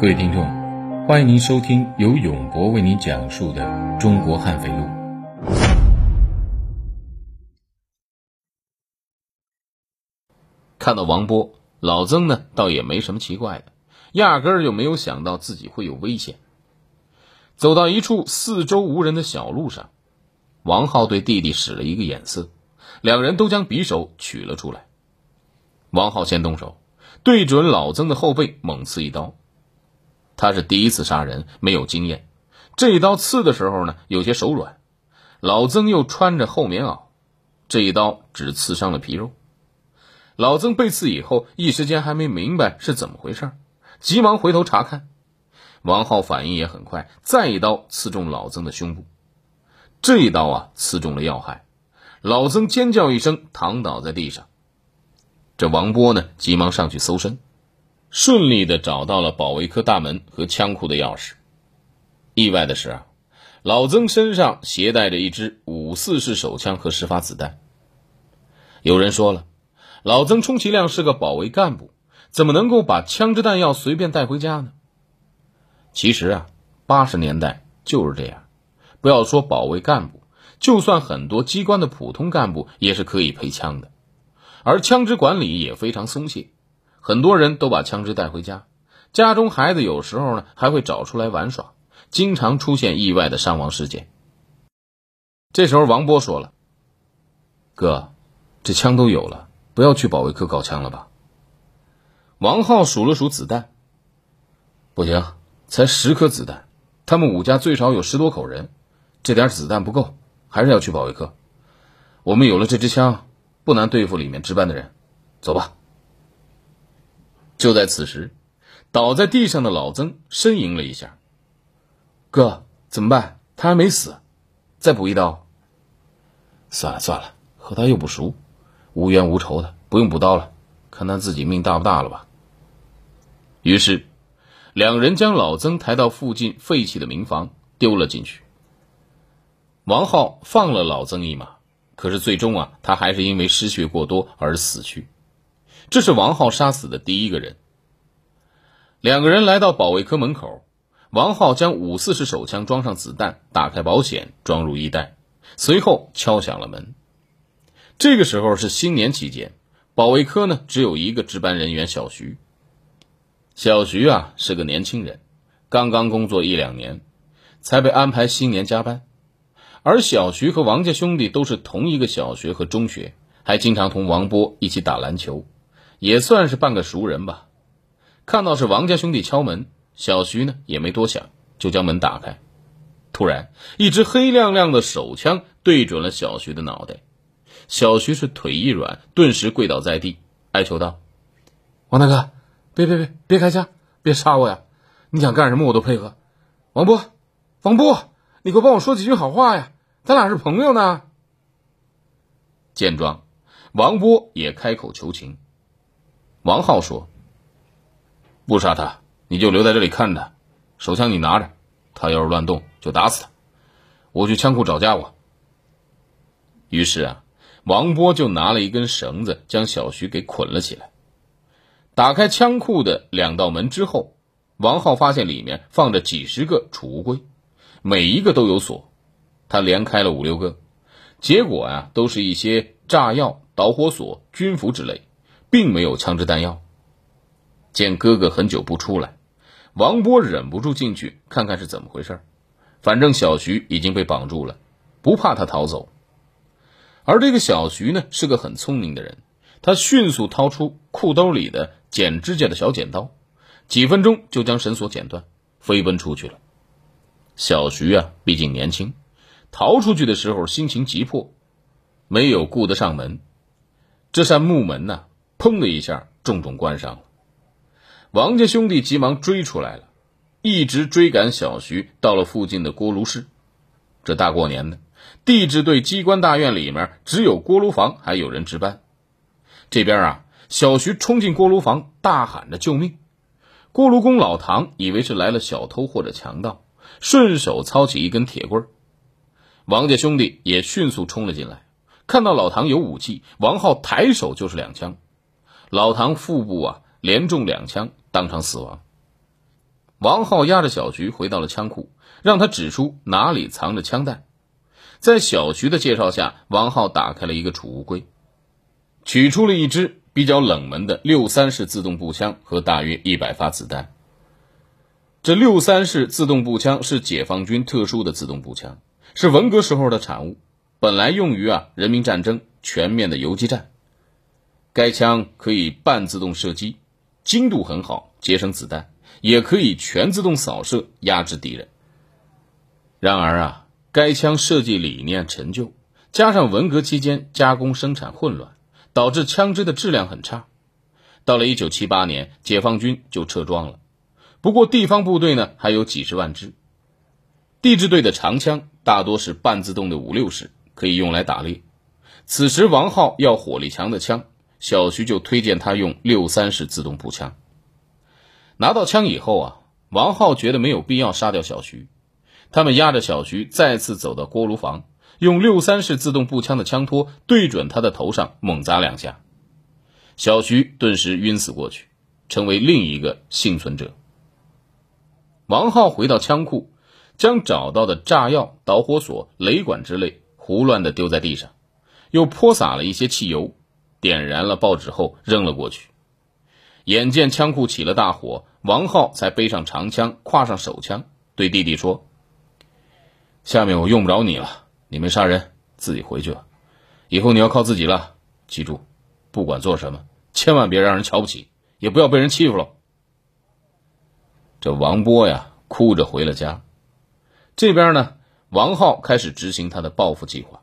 各位听众，欢迎您收听由永博为您讲述的《中国悍匪录》。看到王波，老曾呢倒也没什么奇怪的，压根儿就没有想到自己会有危险。走到一处四周无人的小路上，王浩对弟弟使了一个眼色，两人都将匕首取了出来。王浩先动手，对准老曾的后背猛刺一刀。他是第一次杀人，没有经验，这一刀刺的时候呢有些手软。老曾又穿着厚棉袄，这一刀只刺伤了皮肉。老曾被刺以后，一时间还没明白是怎么回事，急忙回头查看。王浩反应也很快，再一刀刺中老曾的胸部。这一刀啊，刺中了要害，老曾尖叫一声，躺倒在地上。这王波呢，急忙上去搜身，顺利的找到了保卫科大门和枪库的钥匙。意外的是啊，老曾身上携带着一支五四式手枪和十发子弹。有人说了，老曾充其量是个保卫干部，怎么能够把枪支弹药随便带回家呢？其实啊，八十年代就是这样。不要说保卫干部，就算很多机关的普通干部也是可以配枪的。而枪支管理也非常松懈，很多人都把枪支带回家，家中孩子有时候呢还会找出来玩耍，经常出现意外的伤亡事件。这时候，王波说了：“哥，这枪都有了，不要去保卫科搞枪了吧？”王浩数了数子弹，不行，才十颗子弹，他们武家最少有十多口人，这点子弹不够，还是要去保卫科。我们有了这支枪。不难对付里面值班的人，走吧。就在此时，倒在地上的老曾呻吟了一下：“哥，怎么办？他还没死，再补一刀。”算了算了，和他又不熟，无冤无仇的，不用补刀了，看他自己命大不大了吧。于是，两人将老曾抬到附近废弃的民房，丢了进去。王浩放了老曾一马。可是最终啊，他还是因为失血过多而死去。这是王浩杀死的第一个人。两个人来到保卫科门口，王浩将五四式手枪装上子弹，打开保险，装入衣袋，随后敲响了门。这个时候是新年期间，保卫科呢只有一个值班人员小徐。小徐啊是个年轻人，刚刚工作一两年，才被安排新年加班。而小徐和王家兄弟都是同一个小学和中学，还经常同王波一起打篮球，也算是半个熟人吧。看到是王家兄弟敲门，小徐呢也没多想，就将门打开。突然，一支黑亮亮的手枪对准了小徐的脑袋，小徐是腿一软，顿时跪倒在地，哀求道：“王大哥，别别别别开枪，别杀我呀！你想干什么我都配合。”王波，王波，你快帮我说几句好话呀！咱俩是朋友呢。见状，王波也开口求情。王浩说：“不杀他，你就留在这里看着，手枪你拿着，他要是乱动，就打死他。我去枪库找家伙。”于是啊，王波就拿了一根绳子，将小徐给捆了起来。打开枪库的两道门之后，王浩发现里面放着几十个储物柜，每一个都有锁。他连开了五六个，结果啊，都是一些炸药、导火索、军服之类，并没有枪支弹药。见哥哥很久不出来，王波忍不住进去看看是怎么回事。反正小徐已经被绑住了，不怕他逃走。而这个小徐呢，是个很聪明的人，他迅速掏出裤兜里的剪指甲的小剪刀，几分钟就将绳索剪断，飞奔出去了。小徐啊，毕竟年轻。逃出去的时候心情急迫，没有顾得上门。这扇木门呢，砰的一下重重关上了。王家兄弟急忙追出来了，一直追赶小徐到了附近的锅炉室。这大过年的，地质队机关大院里面只有锅炉房还有人值班。这边啊，小徐冲进锅炉房，大喊着救命。锅炉工老唐以为是来了小偷或者强盗，顺手操起一根铁棍。王家兄弟也迅速冲了进来，看到老唐有武器，王浩抬手就是两枪，老唐腹部啊连中两枪，当场死亡。王浩押着小徐回到了枪库，让他指出哪里藏着枪弹。在小徐的介绍下，王浩打开了一个储物柜，取出了一支比较冷门的六三式自动步枪和大约一百发子弹。这六三式自动步枪是解放军特殊的自动步枪，是文革时候的产物，本来用于啊人民战争全面的游击战。该枪可以半自动射击，精度很好，节省子弹，也可以全自动扫射，压制敌人。然而啊。该枪设计理念陈旧，加上文革期间加工生产混乱，导致枪支的质量很差。到了一九七八年，解放军就撤装了。不过地方部队呢还有几十万支。地质队的长枪大多是半自动的五六式，可以用来打猎。此时王浩要火力强的枪，小徐就推荐他用六三式自动步枪。拿到枪以后啊，王浩觉得没有必要杀掉小徐。他们押着小徐再次走到锅炉房，用六三式自动步枪的枪托对准他的头上猛砸两下，小徐顿时晕死过去，成为另一个幸存者。王浩回到枪库，将找到的炸药、导火索、雷管之类胡乱的丢在地上，又泼洒了一些汽油，点燃了报纸后扔了过去。眼见枪库起了大火，王浩才背上长枪，挎上手枪，对弟弟说。下面我用不着你了，你没杀人，自己回去吧。以后你要靠自己了。记住，不管做什么，千万别让人瞧不起，也不要被人欺负了。这王波呀，哭着回了家。这边呢，王浩开始执行他的报复计划。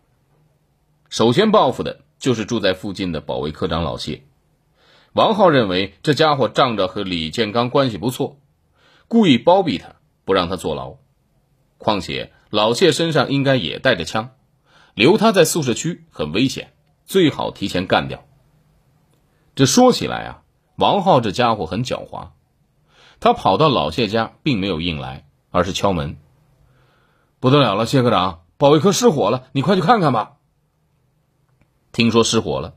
首先报复的就是住在附近的保卫科长老谢。王浩认为这家伙仗着和李建刚关系不错，故意包庇他，不让他坐牢。况且。老谢身上应该也带着枪，留他在宿舍区很危险，最好提前干掉。这说起来啊，王浩这家伙很狡猾，他跑到老谢家，并没有硬来，而是敲门。不得了了，谢科长，保卫科失火了，你快去看看吧。听说失火了，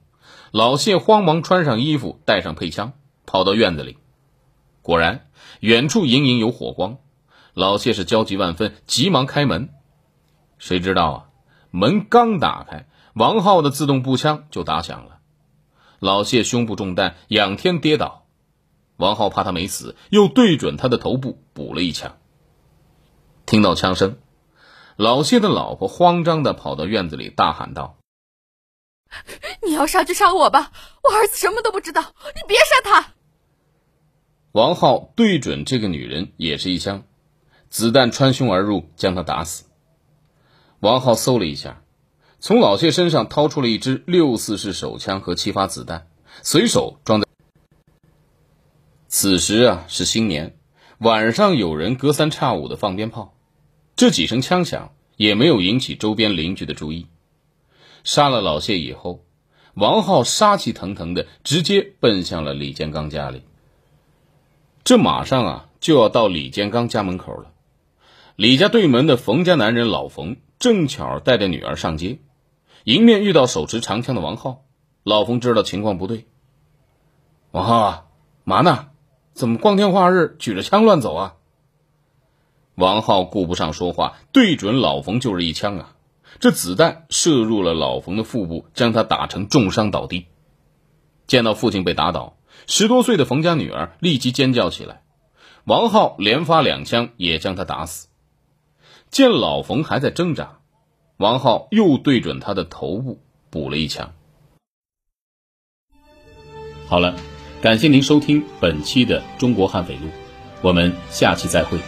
老谢慌忙穿上衣服，带上配枪，跑到院子里，果然远处隐隐有火光。老谢是焦急万分，急忙开门。谁知道啊，门刚打开，王浩的自动步枪就打响了。老谢胸部中弹，仰天跌倒。王浩怕他没死，又对准他的头部补了一枪。听到枪声，老谢的老婆慌张的跑到院子里，大喊道：“你要杀就杀我吧，我儿子什么都不知道，你别杀他。”王浩对准这个女人也是一枪。子弹穿胸而入，将她打死。王浩搜了一下，从老谢身上掏出了一支六四式手枪和七发子弹，随手装在。此时啊是新年，晚上有人隔三差五的放鞭炮，这几声枪响也没有引起周边邻居的注意。杀了老谢以后，王浩杀气腾腾的直接奔向了李建刚家里。这马上啊就要到李建刚家门口了。李家对门的冯家男人老冯正巧带着女儿上街，迎面遇到手持长枪的王浩。老冯知道情况不对，王浩啊，嘛呢？怎么光天化日举着枪乱走啊？王浩顾不上说话，对准老冯就是一枪啊！这子弹射入了老冯的腹部，将他打成重伤倒地。见到父亲被打倒，十多岁的冯家女儿立即尖叫起来。王浩连发两枪，也将他打死。见老冯还在挣扎，王浩又对准他的头部补了一枪。好了，感谢您收听本期的《中国悍匪录》，我们下期再会。